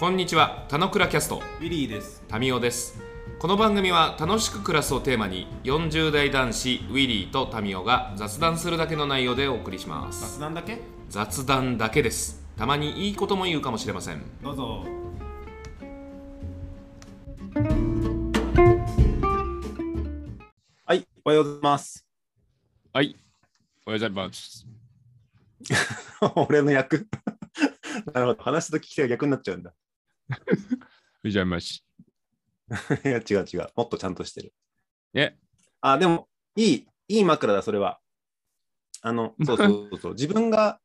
こんにちは、たのくらキャスト、ウィリーです。タミオです。この番組は楽しく暮らすをテーマに、40代男子ウィリーとタミオが雑談するだけの内容でお送りします。雑談だけ？雑談だけです。たまにいいことも言うかもしれません。どうぞ。はい、おはようございます。はい。おはようございます。俺の役？なるほど。話すと聞き手が逆になっちゃうんだ。おはようございます。いや、違う違う。もっとちゃんとしてる。え、あ、でも、いい、いい枕だ、それは。あの、そうそうそう。自分が、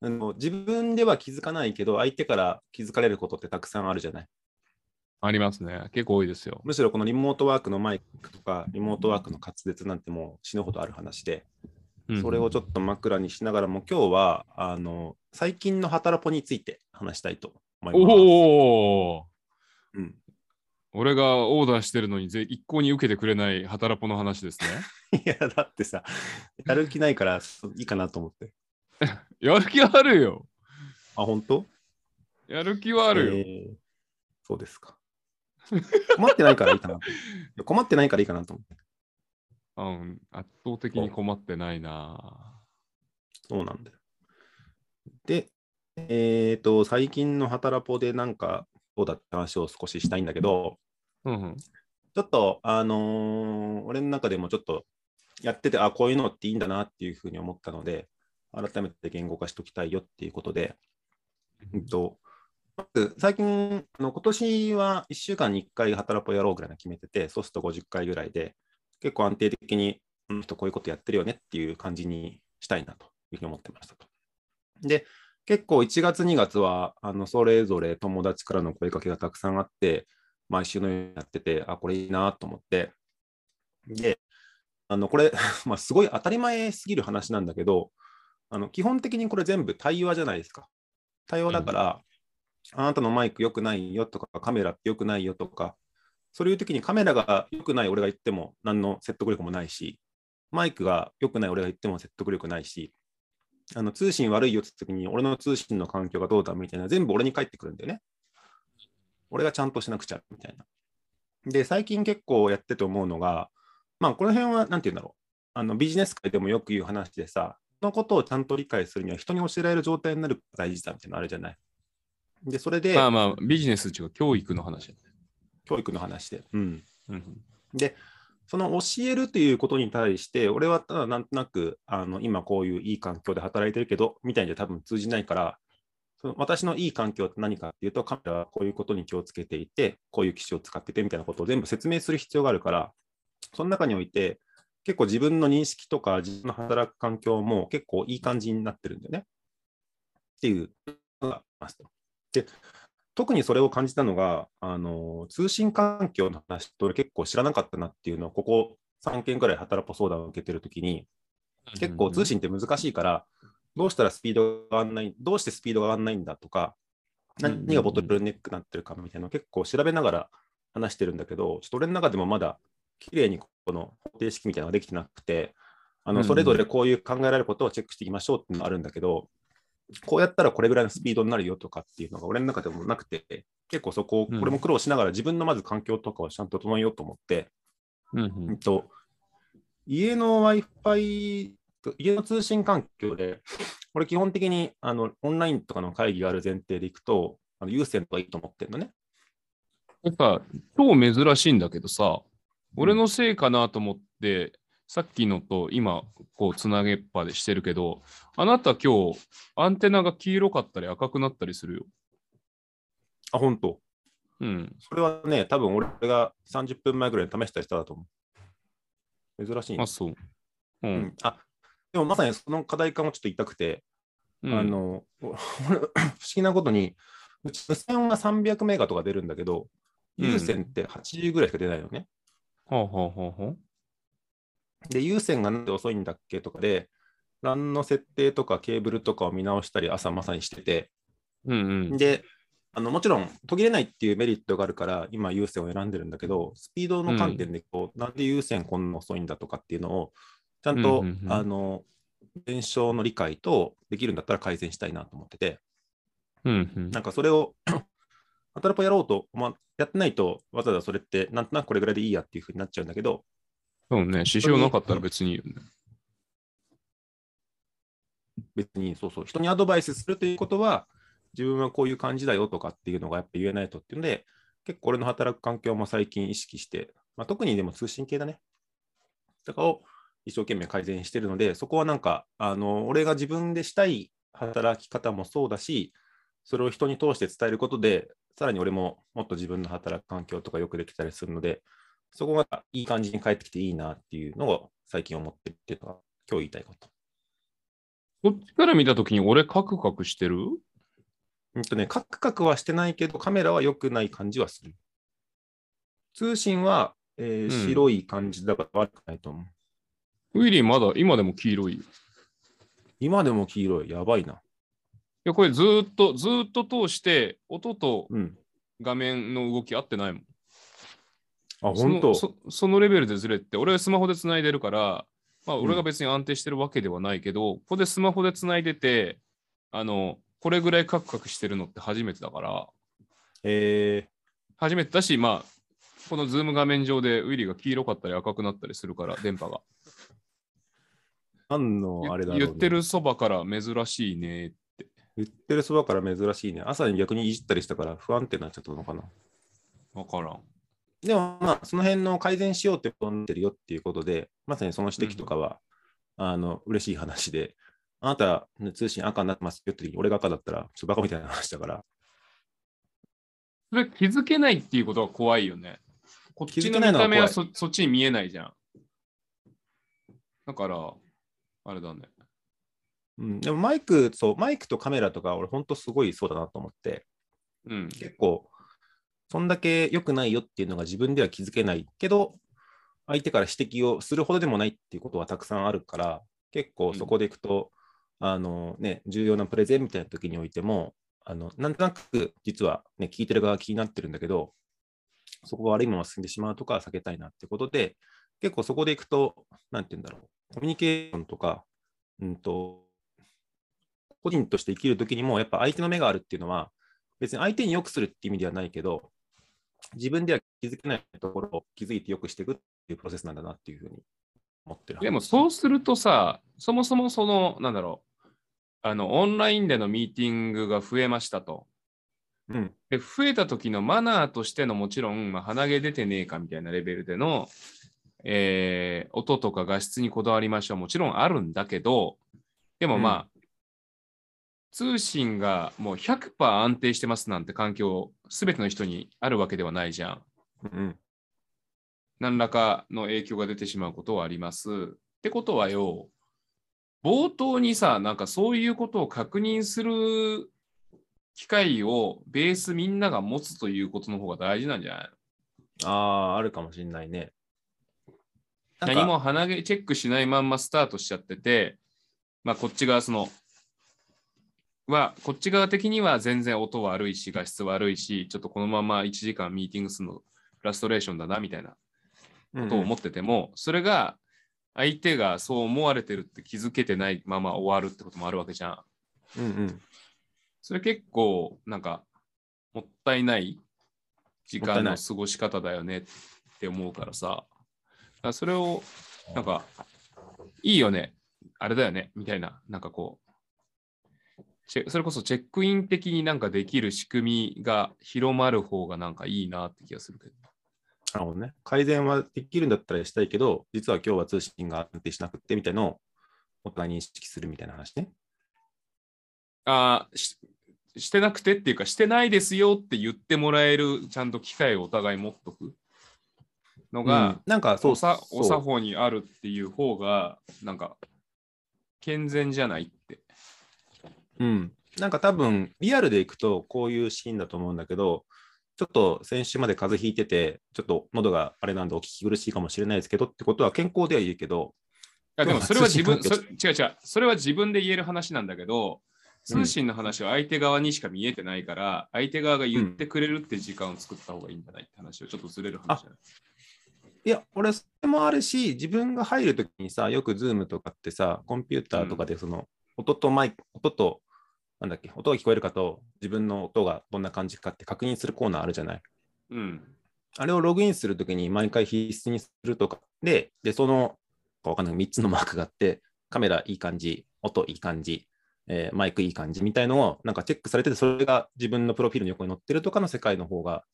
あの自分では気づかないけど、相手から気づかれることってたくさんあるじゃない？ありますね。結構多いですよ。むしろこのリモートワークのマイクとか、リモートワークの滑舌なんてもう死ぬほどある話で、うんそれをちょっと枕にしながらも、今日はあの最近の働ポについて話したいと思います。おおうん、俺がオーダーしてるのにぜ一向に受けてくれない働ぽの話ですね。いや、だってさ、やる気ないからいいかなと思って。やる気あるよ。あ、本当？やる気はあるよ。えーそうですか。困ってないからいいかなと。困ってないからいいかなと思って。うん、圧倒的に困ってないな。そうなんだよ。で、えっ、と、最近の働ポでなんかどうだった話を少ししたいんだけど、うんうん。ちょっと、あのー俺の中でもちょっとやってて、あ、こういうのっていいんだなっていうふうに思ったので、改めて言語化しておきたいよっていうことで、うんと、まず最近、あの今年は1週間に1回働くやろうぐらいの決めてて、そうすると50回ぐらいで、結構安定的に、こういうことやってるよねっていう感じにしたいなというふうに思ってましたと。で、結構1月、2月は、あのそれぞれ友達からの声かけがたくさんあって、毎週のようにやってて、あ、これいいなと思って。で、あのこれ、まあ、すごい当たり前すぎる話なんだけど、あの基本的にこれ全部対話じゃないですか。対話だから、あなたのマイク良くないよとか、カメラって良くないよとか、そういう時にカメラが良くない俺が言っても何の説得力もないし、マイクが良くない俺が言っても説得力ないし、あの通信悪いよって時に俺の通信の環境がどうだみたいな全部俺に返ってくるんだよね。俺がちゃんとしなくちゃみたいな。で、最近結構やってて思うのが、まあこの辺は何て言うんだろう。あのビジネス界でもよく言う話でさ、そのことをちゃんと理解するには人に教えられる状態になる大事だみたいなのあるじゃない。で、それで、まあまあ、ビジネスっていうか教育の話だね。教育の話で。うん。うんで、その教えるということに対して、俺はただなんとなく、あの今こういういい環境で働いてるけど、みたいには多分通じないから、その私のいい環境って何かっていうと、カメラはこういうことに気をつけていて、こういう機種を使っててみたいなことを全部説明する必要があるから、その中において、結構自分の認識とか自分の働く環境も結構いい感じになってるんだよね。っていうのがありますと。で、特にそれを感じたのが、あの通信環境の話って俺結構知らなかったなっていうのを、ここ3件くらい働く相談を受けてるときに、結構通信って難しいから、どうしたらスピードが上がんない、どうしてスピードが上がんないんだとか、何がボトルネックになってるかみたいなのを結構調べながら話してるんだけど、ちょっと俺の中でもまだ綺麗にこの方程式みたいなのができてなくて、あのそれぞれこういう考えられることをチェックしていきましょうっていうのがあるんだけど、こうやったらこれぐらいのスピードになるよとかっていうのが俺の中でもなくて、結構そここれも苦労しながら自分のまず環境とかをちゃんと整えようと思って、うんううんんと、家の Wi-Fi、家の通信環境で、これ基本的にあのオンラインとかの会議がある前提でいくと、あの有線とかいいと思ってるのね。なんか、超珍しいんだけどさ、俺のせいかなと思って、さっきのと今、こう、つなげっぱでしてるけど、あなた今日、アンテナが黄色かったり赤くなったりするよ。あ、本当。うん。それはね、多分俺が30分前ぐらいに試したりしただと思う。珍しいね、あ、そう。う。うんん。あ、でもまさにその課題感をちょっと言いたくて、うんあの、俺 不思議なことに、うち無線は300メガとか出るんだけど、うん有線って80ぐらいしか出ないのね。はあはあはあはあで、有線がなんで遅いんだっけとかで、LAN の設定とかケーブルとかを見直したり、朝まさにしてて、うんうん。で、あのもちろん途切れないっていうメリットがあるから、今、有線を選んでるんだけど、スピードの観点でこう、なんで有線こんな遅いんだとかっていうのを、ちゃんと、うんうんうんあの現象の理解とできるんだったら改善したいなと思ってて、うんうん。なんかそれを 働くやろうと、まあ、やってないと、わざわざそれって、なんとなくこれぐらいでいいやっていうふうになっちゃうんだけど、そうね、支障なかったら別にいいよね。別にそうそう、人にアドバイスするということは、自分はこういう感じだよとかっていうのがやっぱ言えないとっていうので、結構俺の働く環境も最近意識して、まあ、特にでも通信系だね。とかを一生懸命改善してるので、そこはなんか、あの俺が自分でしたい働き方もそうだし、それを人に通して伝えることで、さらに俺ももっと自分の働く環境とかよくできたりするので、そこがいい感じに返ってきていいなっていうのを最近思ってるっていうのが今日言いたいこと。こっちから見たときに俺カクカクしてる？うんとね、カクカクはしてないけど、カメラは良くない感じはする。通信は、えーうん白い感じだから悪くないと思う。ウィリーまだ今でも黄色い？よ。い今でも黄色い。やばいな。や、これずーっと、ずーっと通して、音とうん。画面の動き合ってないもん。あ、その本当そそのレベルでずれて、俺はスマホで繋いでるから、まあ、うん俺が別に安定してるわけではないけど、ここでスマホで繋いでて、あの、これぐらいカクカクしてるのって初めてだから、え初めてだし、まあ、このズーム画面上でウィリーが黄色かったり赤くなったりするから、電波が。ー、何のあれだろう、ね、言ってるそばから珍しいねって。言ってるそばから珍しいね。朝に逆にいじったりしたから不安定になっちゃったのかな。わからん。でもまあ、その辺の改善しようってことになってるよっていうことで、まさにその指摘とかは、あの、嬉しい話で、あなた、ね通信赤になってますよって時に俺が赤だったら、ちょっとバカみたいな話だから、それ気づけないっていうことが怖いよね。こっちの見気づけないのは怖た目はいそそっちに見えないじゃん。だから、あれだね。うん、でもマイク、そう、マイクとカメラとか、俺、本当すごいそうだなと思って、うん。結構、そんだけ良くないよっていうのが自分では気づけないけど、相手から指摘をするほどでもないっていうことはたくさんあるから、結構そこでいくと、あのね、重要なプレゼンみたいな時においても、あのなんとなく実は、ね、聞いてる側が気になってるんだけど、そこが悪いまま進んでしまうとかは避けたいなってことで、結構そこでいくと、なんて言うんだろう、コミュニケーションとか、うんと、個人として生きるときにも、やっぱ相手の目があるっていうのは、別に相手に良くするって意味ではないけど、自分では気づけないところを気づいて良くしていくっていうプロセスなんだなっていうふうに思ってる。でもそうするとさ、そもそもその、なんだろう、あの、オンラインでのミーティングが増えましたと。うん、で、増えた時のマナーとしてのもちろん、まあ、鼻毛出てねえかみたいなレベルでの、えー音とか画質にこだわりましょう。もちろんあるんだけど、でもまあ、通信がもう100%安定してますなんて環境、すべての人にあるわけではないじゃん。うん、何らかの影響が出てしまうことはあります。ってことはよ、冒頭にさ、なんかそういうことを確認する機会をベースみんなが持つということの方が大事なんじゃないああ、あるかもしれないね。何も鼻毛チェックしないまんまスタートしちゃってて、まあこっち側その、は、こっち側的には全然音悪いし、画質悪いし、ちょっとこのまま1時間ミーティングするのフラストレーションだなみたいなことを思ってても、それが相手がそう思われてるって気づけてないまま終わるってこともあるわけじゃん。うんうん、それ結構なんかもったいない時間の過ごし方だよねって思うからさ。らそれをなんかいいよね、あれだよねみたいな、なんかこう、それこそチェックイン的になんかできる仕組みが広まる方がなんかいいなって気がするけど。なるほどね。改善はできるんだったらしたいけど、実は今日は通信が安定しなくってみたいのをお互いに認識するみたいな話ね。あーししてなくてっていうか、してないですよって言ってもらえるちゃんと機会をお互い持っとくのうんが、なんかそうおさそうお作法にあるっていう方が、なんか、健全じゃない。うん。なんか多分、リアルでいくとこういうシーンだと思うんだけど、ちょっと先週まで風邪ひいてて、ちょっと喉があれなんでお聞き苦しいかもしれないですけどってことは健康ではいいけど、いやでもそれは自分、違う違う、それは自分で言える話なんだけど、通信の話は相手側にしか見えてないから、相手側が言ってくれるって時間を作った方がいいんじゃない？って話をちょっとずれる話じゃない？いや、俺、それもあるし、自分が入るときにさ、よく Zoom とかってさ、コンピューターとかでその、音とマイク、音となんだっけ、音が聞こえるかと自分の音がどんな感じかって確認するコーナーあるじゃない。うん。あれをログインするときに毎回必須にするとかで、で、その、わかんない、3つのマークがあって、カメラいい感じ、音いい感じ、えーマイクいい感じみたいのをなんかチェックされてて、それが自分のプロフィールの横に載ってるとかの世界の方が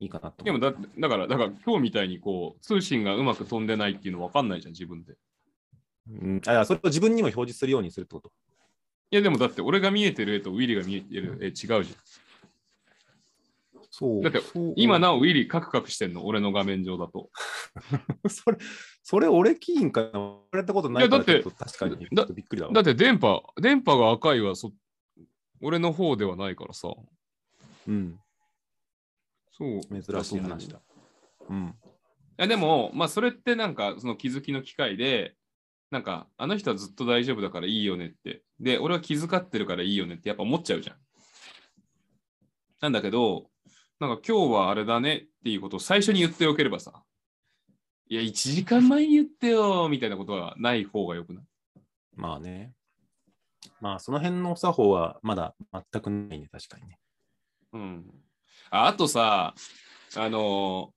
いいかなと。でもだだから、だから今日みたいにこう通信がうまく飛んでないっていうの分かんないじゃん、自分で。うん、あそれを自分にも表示するようにするってこと。いやでもだって俺が見えてる絵とウィリーが見えてる絵違うじゃん。そう。だって今なおウィリーカクカクしてんの、俺の画面上だと。それ、それ俺キーンかな言われたことないからいやだってちょっと確かにびっくりだわ。だって電波、電波が赤いはそ俺の方ではないからさ。うん、そう。珍しい話だ。うん。いやでも、まあそれってなんかその気づきの機会で、なんかあの人はずっと大丈夫だからいいよねって。で、俺は気遣ってるからいいよねってやっぱ思っちゃうじゃん。なんだけど、なんか今日はあれだねっていうことを最初に言っておければさ、いや、1時間前に言ってよみたいなことはない方がよくない？まあね。まあその辺のお作法はまだ全くないね、確かにね。うん。ああとさ、あのー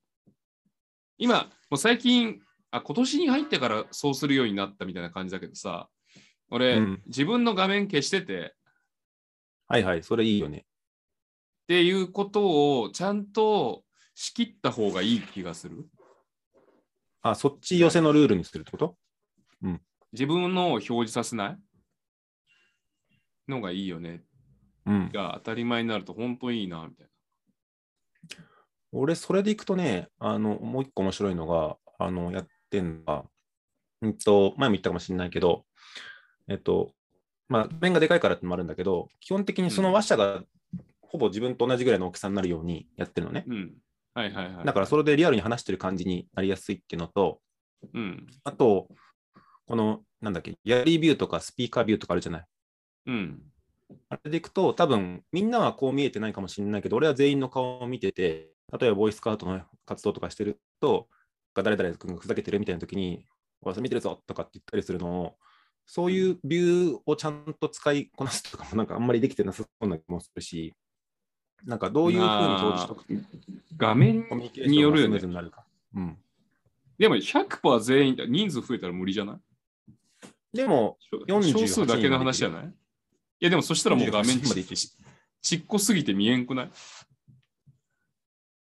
今、もう最近あ、今年に入ってからそうするようになったみたいな感じだけどさ、俺、うん自分の画面消してて、はいはい、それいいよね。っていうことをちゃんと仕切った方がいい気がする。あ、そっち寄せのルールにするってこと？自分のを表示させない？のがいいよね。うん。が当たり前になると本当いいな、みたい俺、それでいくとね、あの、もう一個面白いのが、あの、やってんのが、うんと、前も言ったかもしれないけど、えっと、まあ、画面がでかいからってのもあるんだけど、基本的にその話者がほぼ自分と同じぐらいの大きさになるようにやってるのね。な。うん。はいはいはい。だからそれでリアルに話してる感じになりやすいっていうのと、うん。あと、この、なんだっけ、ギャラリービューとかスピーカービューとかあるじゃない。うん。あれでいくと、多分みんなはこう見えてないかもしれないけど、俺は全員の顔を見てて、例えばボイスカートの活動とかしてると、誰々君がふざけてるみたいな時に、おいそれ見てるぞとかって言ったりするのを、そういうビューをちゃんと使いこなすとかもなんかあんまりできてなさそうな気もするし、なんかどういうふうに表示しとく？と画面によるよね。うん、でも100%全員だ、人数増えたら無理じゃない？でも、48少数だけの話じゃない？いやでもそしたらもう画面48までいけるちちっこすぎて見えんくない？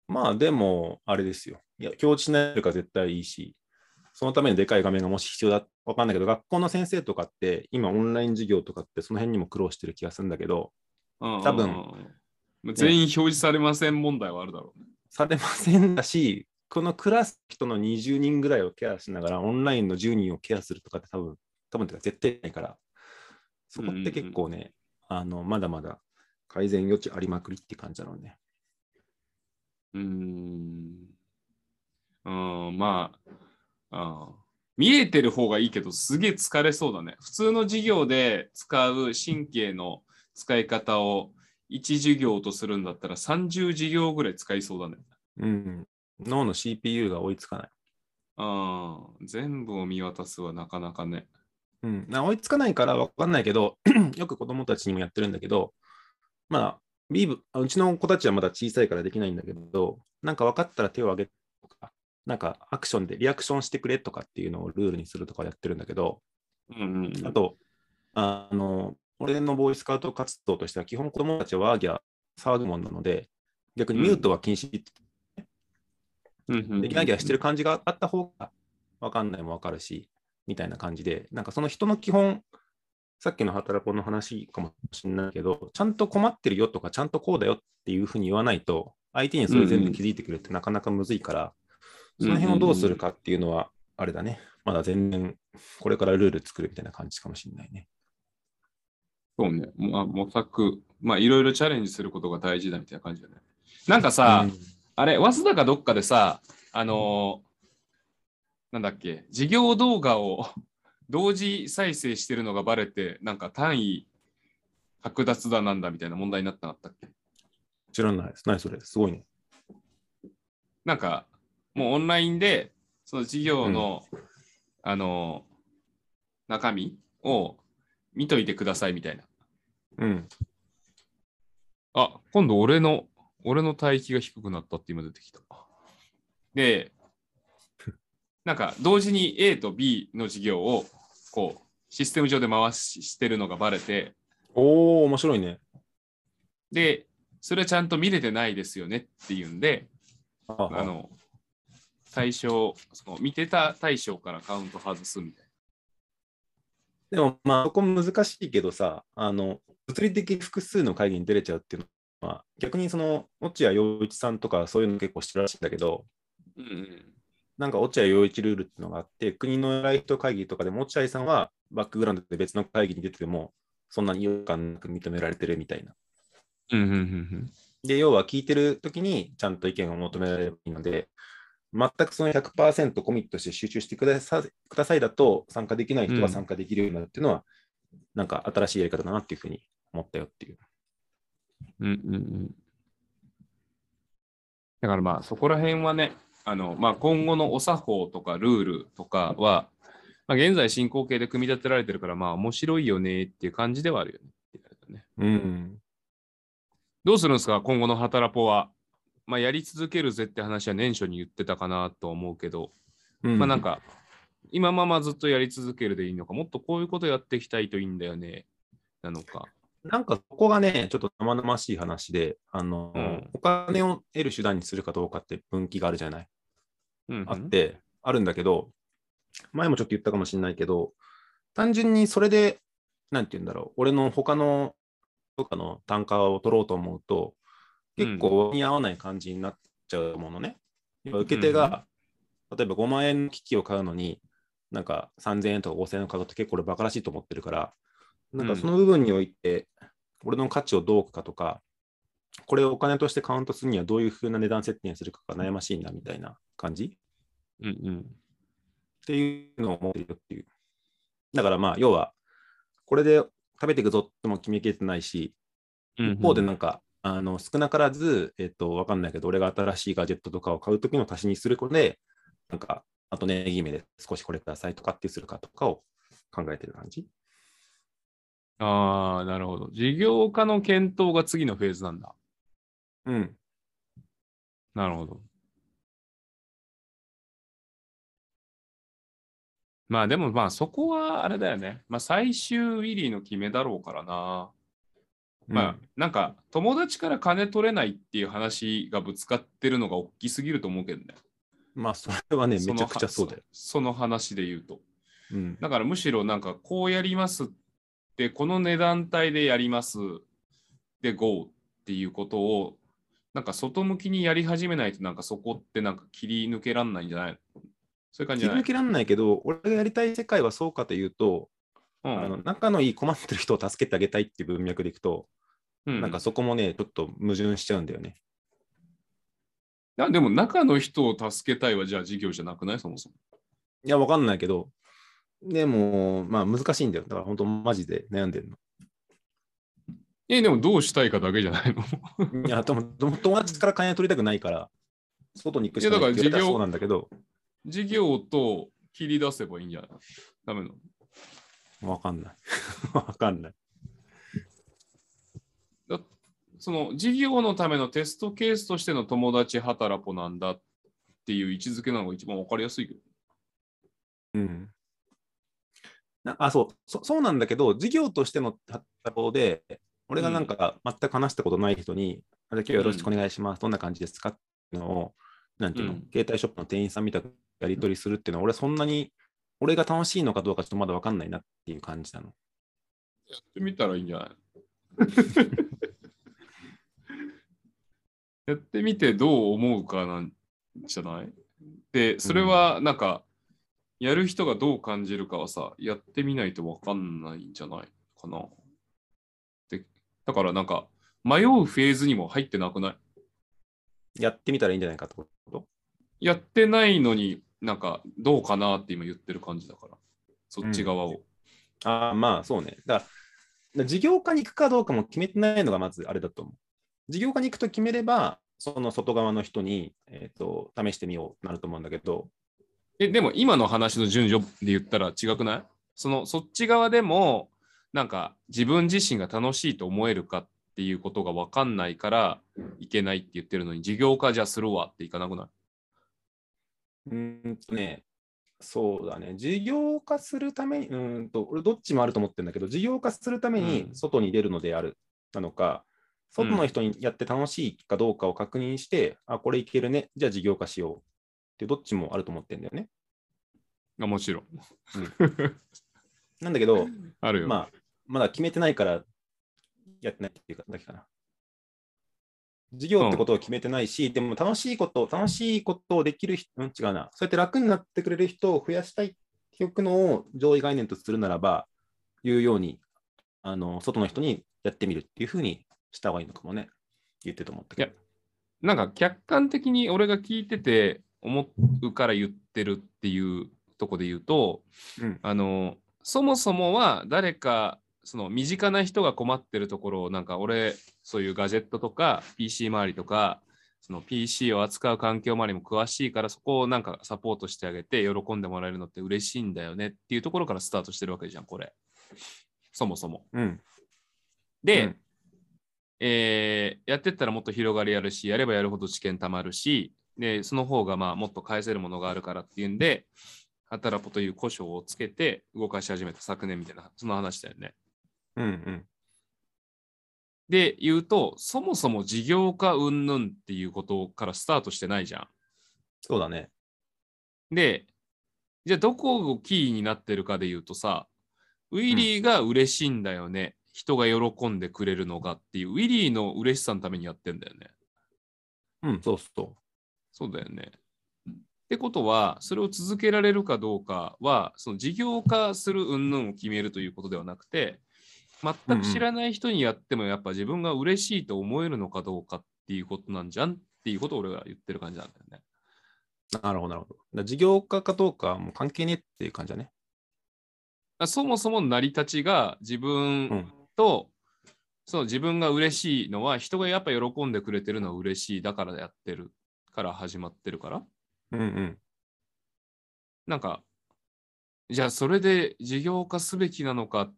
まあでも、あれですよ。いや、表示しないか絶対いいし、そのためにでかい画面がもし必要だわかんないけど、学校の先生とかって、今オンライン授業とかってその辺にも苦労してる気がするんだけど、多多分全員表示されません問題はあるだろうね。されませんだし、このクラスの人の20人ぐらいをケアしながら、オンラインの10人をケアするとかって多分、多分てか絶対ないから、そこって結構ね、あのまだまだ改善余地ありまくりって感じだろうね。うーん。うん、まあ、あ見えてる方がいいけど、すげえ疲れそうだね。普通の授業で使う神経の使い方を1授業とするんだったら30授業ぐらい使いそうだね。うん。脳の CPU が追いつかない。うん、全部を見渡すはなかなかね。うん、な追いつかないから分かんないけど、よく子供たちにもやってるんだけど、まあ、ビーブ、あうちの子たちはまだ小さいからできないんだけど、なんか分かったら手を挙げなんかアクションでリアクションしてくれとかっていうのをルールにするとかやってるんだけど、うんうんうん、あと、あの、俺のボーイスカウト活動としては、基本子供たちはワーギャー騒ぐもんなので、逆にミュートは禁止ってうんでギャーギャーしてる感じがあった方が分かんないも分かるし、みたいな感じで、なんかその人の基本、さっきの働くの話かもしれないけど、ちゃんと困ってるよとか、ちゃんとこうだよっていうふうに言わないと、相手にそれ全部気づいてくれってなかなかむずいから、その辺をどうするかっていうのは、あれだね、まだ全然、これからルール作るみたいな感じかもしれないね。そうね、まあ、模索、まあ、いろいろチャレンジすることが大事だみたいな感じだね。なんかさ、うんあれ、早稲田かどっかでさ、あのーなんだっけ、事業動画を同時再生してるのがバレて、なんか単位剥奪だなんだみたいな問題になってなかったっけ？知らないです。何それ？すごいね。なんか、もうオンラインで、その事業の、あのー中身を見といてくださいみたいな。うん。あ、今度俺の、俺の帯域が低くなったって今出てきた。で、なんか同時に A と B の事業をこうシステム上で回ししてるのがバレて、おお、面白いね。で、それちゃんと見れてないですよねっていうんで、ああの、対象、その見てた対象からカウント外すみたいでも、まあ、そこ難しいけどさ、あの、物理的複数の会議に出れちゃうっていうのは、逆にその、落合陽一さんとかそういうの結構してるらしいんだけど、な。うんうん。なんか落合陽一ルールっていうのがあって、国の偉い人会議とかでも落合さんはバックグラウンドで別の会議に出てても、そんなに違和感なく認められてるみたいな。うんうんうんで、要は聞いてるときにちゃんと意見を求められればいいので、全くその100%コミットして集中してくださくださいだと、参加できない人が参加できるようになるっていうのは、なんか新しいやり方だなっていうふうに思ったよっていう。うん。うんうんうん。だからまあそこら辺はね、あのまあ、今後のお作法とかルールとかは、まあ、現在進行形で組み立てられてるから、まあ面白いよねっていう感じではあるよね。うん。どうするんですか？今後の働ポは。まあ、やり続けるぜって話は年初に言ってたかなと思うけど、うんまあなんか、今ままずっとやり続けるでいいのか、もっとこういうことやっていきたいといいんだよね、なのか。なんかそこがね、ちょっと生々しい話で、あの、うんお金を得る手段にするかどうかって分岐があるじゃない？うんうんあって、あるんだけど、前もちょっと言ったかもしれないけど、単純にそれで、なんて言うんだろう、俺の他のとかの単価を取ろうと思うと、結構割に合わない感じになっちゃうものね。要は受け手が、例えば5万円の機器を買うのに、なんか3000円とか5000円を買うと結構俺バカらしいと思ってるから、なんかその部分において、俺の価値をどう置くかとか、これをお金としてカウントするにはどういうふうな値段設定にするかが悩ましいなみたいな感じ？うんうん。っていうのを思ってるよっていう。だからまあ、要は、これで食べていくぞっても決めきれてないし、うんうん一方でなんか、あの少なからず、えっと、わかんないけど、俺が新しいガジェットとかを買うときの足しにすることで、なんか、あとねぎめで少しこれくださいとかってするかとかを考えてる感じ。ああ、なるほど。事業化の検討が次のフェーズなんだ。うん。なるほど。まあでもまあそこはあれだよね。まあ最終ウィリーの決めだろうからな。まあなんか友達から金取れないっていう話がぶつかってるのが大きすぎると思うけどね。まあ、それはね、めちゃくちゃそうだよ。そその話で言うと。うん。だからむしろなんかこうやりますって、この値段帯でやりますで GO っていうことをなんか外向きにやり始めないとなんかそこってなんか切り抜けらんないんじゃないそういう感じじゃない？切り抜けらんないけど、俺がやりたい世界はそうかというと、うんあの仲のいい困ってる人を助けてあげたいっていう文脈でいくと、うんなんかそこもね、ちょっと矛盾しちゃうんだよね。なでも中の人を助けたいはじゃあ事業じゃなくない？そもそも。いや、わかんないけど、でも、まあ難しいんだよ。だから本当、マジで悩んでるえ、でもどうしたいかだけじゃないの？の。いや、でも友達から金取りたくないから、外に行くしかいやだから事業ないっそうなんだけど、事業と切り出せばいいんじゃない？ダメなの？わかんない。わかんない。だその事業のためのテストケースとしての友達働ぽなんだっていう位置づけなのが一番わかりやすいけど。うん。なあそうそ、そうなんだけど、事業としての働きで、俺がなんか全く話したことない人に、あじゃあ今日よろしくお願いします、どんな感じですかっていうのを、なんていうの、うん携帯ショップの店員さんみたくやり取りするっていうのは、俺そんなに、俺が楽しいのかどうかちょっとまだ分かんないなっていう感じなの。やってみたらいいんじゃない？やってみてどう思うかなんじゃない？で、それはなんか、やる人がどう感じるかはさ、やってみないとわかんないんじゃないかな？でだからなんか、迷うフェーズにも入ってなくない？やってみたらいいんじゃないかってこと？やってないのになんか、どうかなって今言ってる感じだから、そっち側を。ああ、まあそうね。だから、事業化に行くかどうかも決めてないのがまずあれだと思う。事業化に行くと決めれば、その外側の人に、えー、と試してみようなると思うんだけど、え、でも今の話の順序で言ったら違くない？そのそっち側でもなんか自分自身が楽しいと思えるかっっていうことが分かんないからいけないって言ってるのに、事業化じゃするわっていかなくない？うーんとね、そうだね、事業化するために、うーんと、俺どっちもあると思ってるんだけど、事業化するためにうん外に出るのである、なのか、外の人にやって楽しいかどうかを確認して、あ、これいけるね、じゃあ事業化しようって、どっちもあると思ってるんだよね。あもちろん。なんだけど、あるよ。まあ、まだ決めてないからやってないっていうかだけかな。事業ってことを決めてないし、でも楽しいこと、楽しいことをできる人、うん、違うな。そうやって楽になってくれる人を増やしたいっていうのを上位概念とするならば、いうように、あの、外の人にやってみるっていうふうにした方がいいのかもね。言ってると思ったけど。なんか客観的に俺が聞いてて思うから言ってるっていうとこで言うと、うんあのそもそもは誰かその身近な人が困ってるところをなんか俺そういうガジェットとか PC 周りとかその PC を扱う環境周りも詳しいからそこをなんかサポートしてあげて喜んでもらえるのって嬉しいんだよねっていうところからスタートしてるわけじゃんこれそもそも。うん。で、うんえーやってったらもっと広がりあるし、やればやるほど知見たまるし、で、その方がまあもっと返せるものがあるからっていうんで、働くという故障をつけて動かし始めた昨年みたいな、その話だよね。うんうん。で、言うと、そもそも事業化云々っていうことからスタートしてないじゃん。そうだね。で、じゃあどこをキーになってるかで言うとさ、ウィリーが嬉しいんだよね。人が喜んでくれるのがっていう、ウィリーの嬉しさのためにやってんだよね。うん、そうそそうだよね。ってことは、それを続けられるかどうかは、その事業化する云々を決めるということではなくて、全く知らない人にやってもやっぱ自分が嬉しいと思えるのかどうかっていうことなんじゃんっていうことを俺は言ってる感じなんだよね。う。なるほど、なるほど。事業化かどうかはもう関係ねえっていう感じだね。あそもそも成り立ちが自う分ん。と、その自分が嬉しいのは人がやっぱ喜んでくれてるのは嬉しいだからやってるから始まってるからうんうん。なんか、じゃあそれで事業化すべきなのか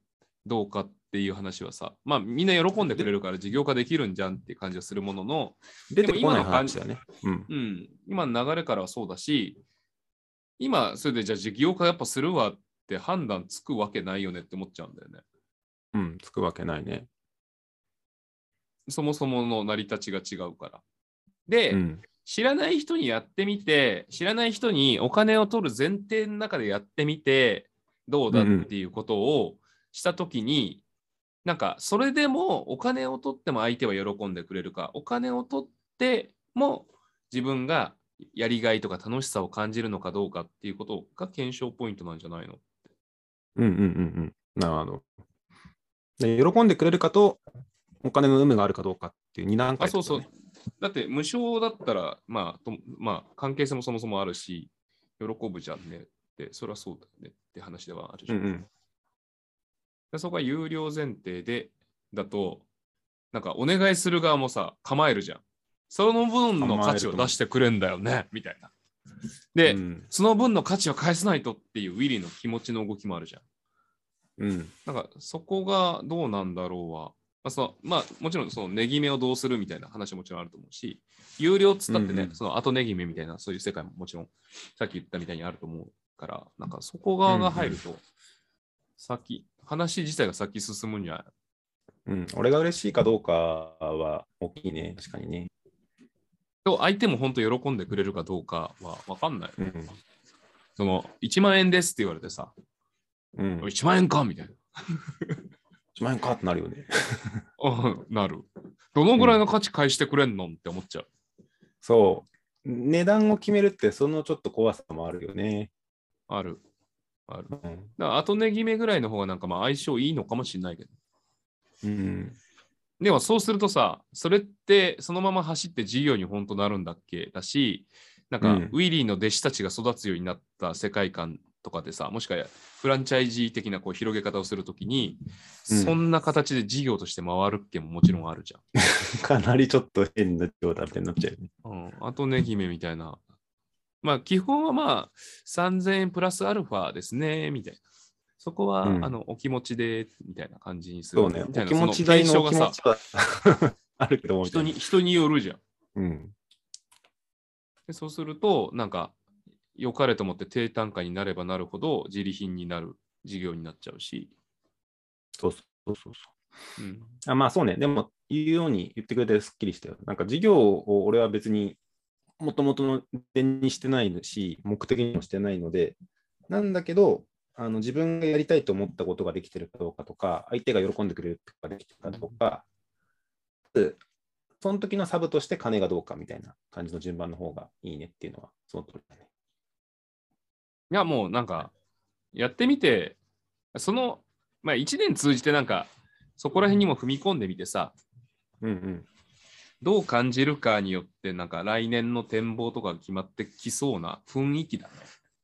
どうかっていう話はさ、まあみんな喜んでくれるから事業化できるんじゃんっていう感じがするものの、出てこないでも今の感じ話だね。うん。うん、今の流れからはそうだし、今それでじゃあ事業化やっぱするわって判断つくわけないよねって思っちゃうんだよね。うん、つくわけないね。そもそもの成り立ちが違うから。で、うん。知らない人にやってみて、知らない人にお金を取る前提の中でやってみて、どうだっていうことをしたときに、なんかそれでもお金を取っても相手は喜んでくれるか、お金を取っても自分がやりがいとか楽しさを感じるのかどうかっていうことが検証ポイントなんじゃないの？うんうんうんうん。なるほど。で喜んでくれるかと、お金の有無があるかどうかっていう二段階あ、そうそう。だって無償だったら、まあ、とまあ、関係性もそもそもあるし、喜ぶじゃんねって、それはそうだよねって話ではあるじゃん。うんうん。でそこは有料前提で、だと、なんかお願いする側もさ、構えるじゃん。その分の価値を出してくれんだよね、みたいな。で、うんその分の価値を返さないとっていうウィリーの気持ちの動きもあるじゃん。うん。なんかそこがどうなんだろうは、まあそのまあ、もちろんその値決めをどうするみたいな話はもちろんあると思うし、有料っつったってね、うんうんその後値決めみたいなそういう世界ももちろんさっき言ったみたいにあると思うから、なんかそこ側が入ると、先、話自体が先進むんじゃないうん。俺が嬉しいかどうかは大きいね。確かにね。と相手も本当喜んでくれるかどうかは分かんない。うん。その1万円ですって言われてさ、うん。1万円かみたいな。1万円かってなるよね。うんなる。どのぐらいの価値返してくれんのって思っちゃう。そう。値段を決めるって、そのちょっと怖さもあるよね。ある。ある。だかうん。ら後値決めぐらいの方がなんかまあ相性いいのかもしれないけど。うん。でもそうするとさ、それってそのまま走って事業に本当なるんだっけだし、なんか、うんウィリーの弟子たちが育つようになった世界観とかでさ、もしくはフランチャイジー的なこう広げ方をするときに、うんそんな形で事業として回るっけももちろんあるじ かなりちょっと変な状態になっちゃうよね。ゃん。うん、後値決めみたいな。まあ基本はまあ3000円プラスアルファですね、みたいな。そこは、うんあのお気持ちでみたいな感じにするそうね。おみたいな気持ち代そののがさは あるけどもみたいな人に人によるじゃん。うん。でそうすると、なんか、良かれと思って低単価になればなるほど、自利品になる事業になっちゃうし。そうそうそうそう。うん、あまあそうね。でも、言うように言ってくれてすっきりしたよ。なんか事業を俺は別にもともとの点にしてないし、目的にもしてないので、なんだけど、あの自分がやりたいと思ったことができてるかどうかとか、相手が喜んでくれるかできてるかどうか、その時のサブとして金がどうかみたいな感じの順番の方がいいねっていうのは、その通りだね。いや、もうなんか、やってみて、その、まあ、1年通じてなんか、そこら辺にも踏み込んでみてさ、うんうん。どう感じるかによって、なんか来年の展望とか決まってきそうな雰囲気だね、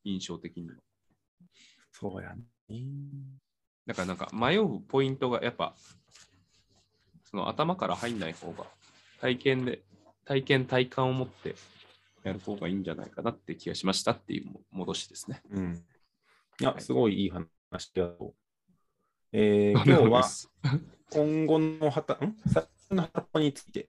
印象的には。そうやね。だからなんか迷うポイントがやっぱ、その頭から入んない方が、体験で、体験体感を持ってやる方がいいんじゃないかなって気がしましたっていう戻しですね。うん。いや、すごいいい話だと。えー、今日は今後の旗、ん？先の葉っぱについて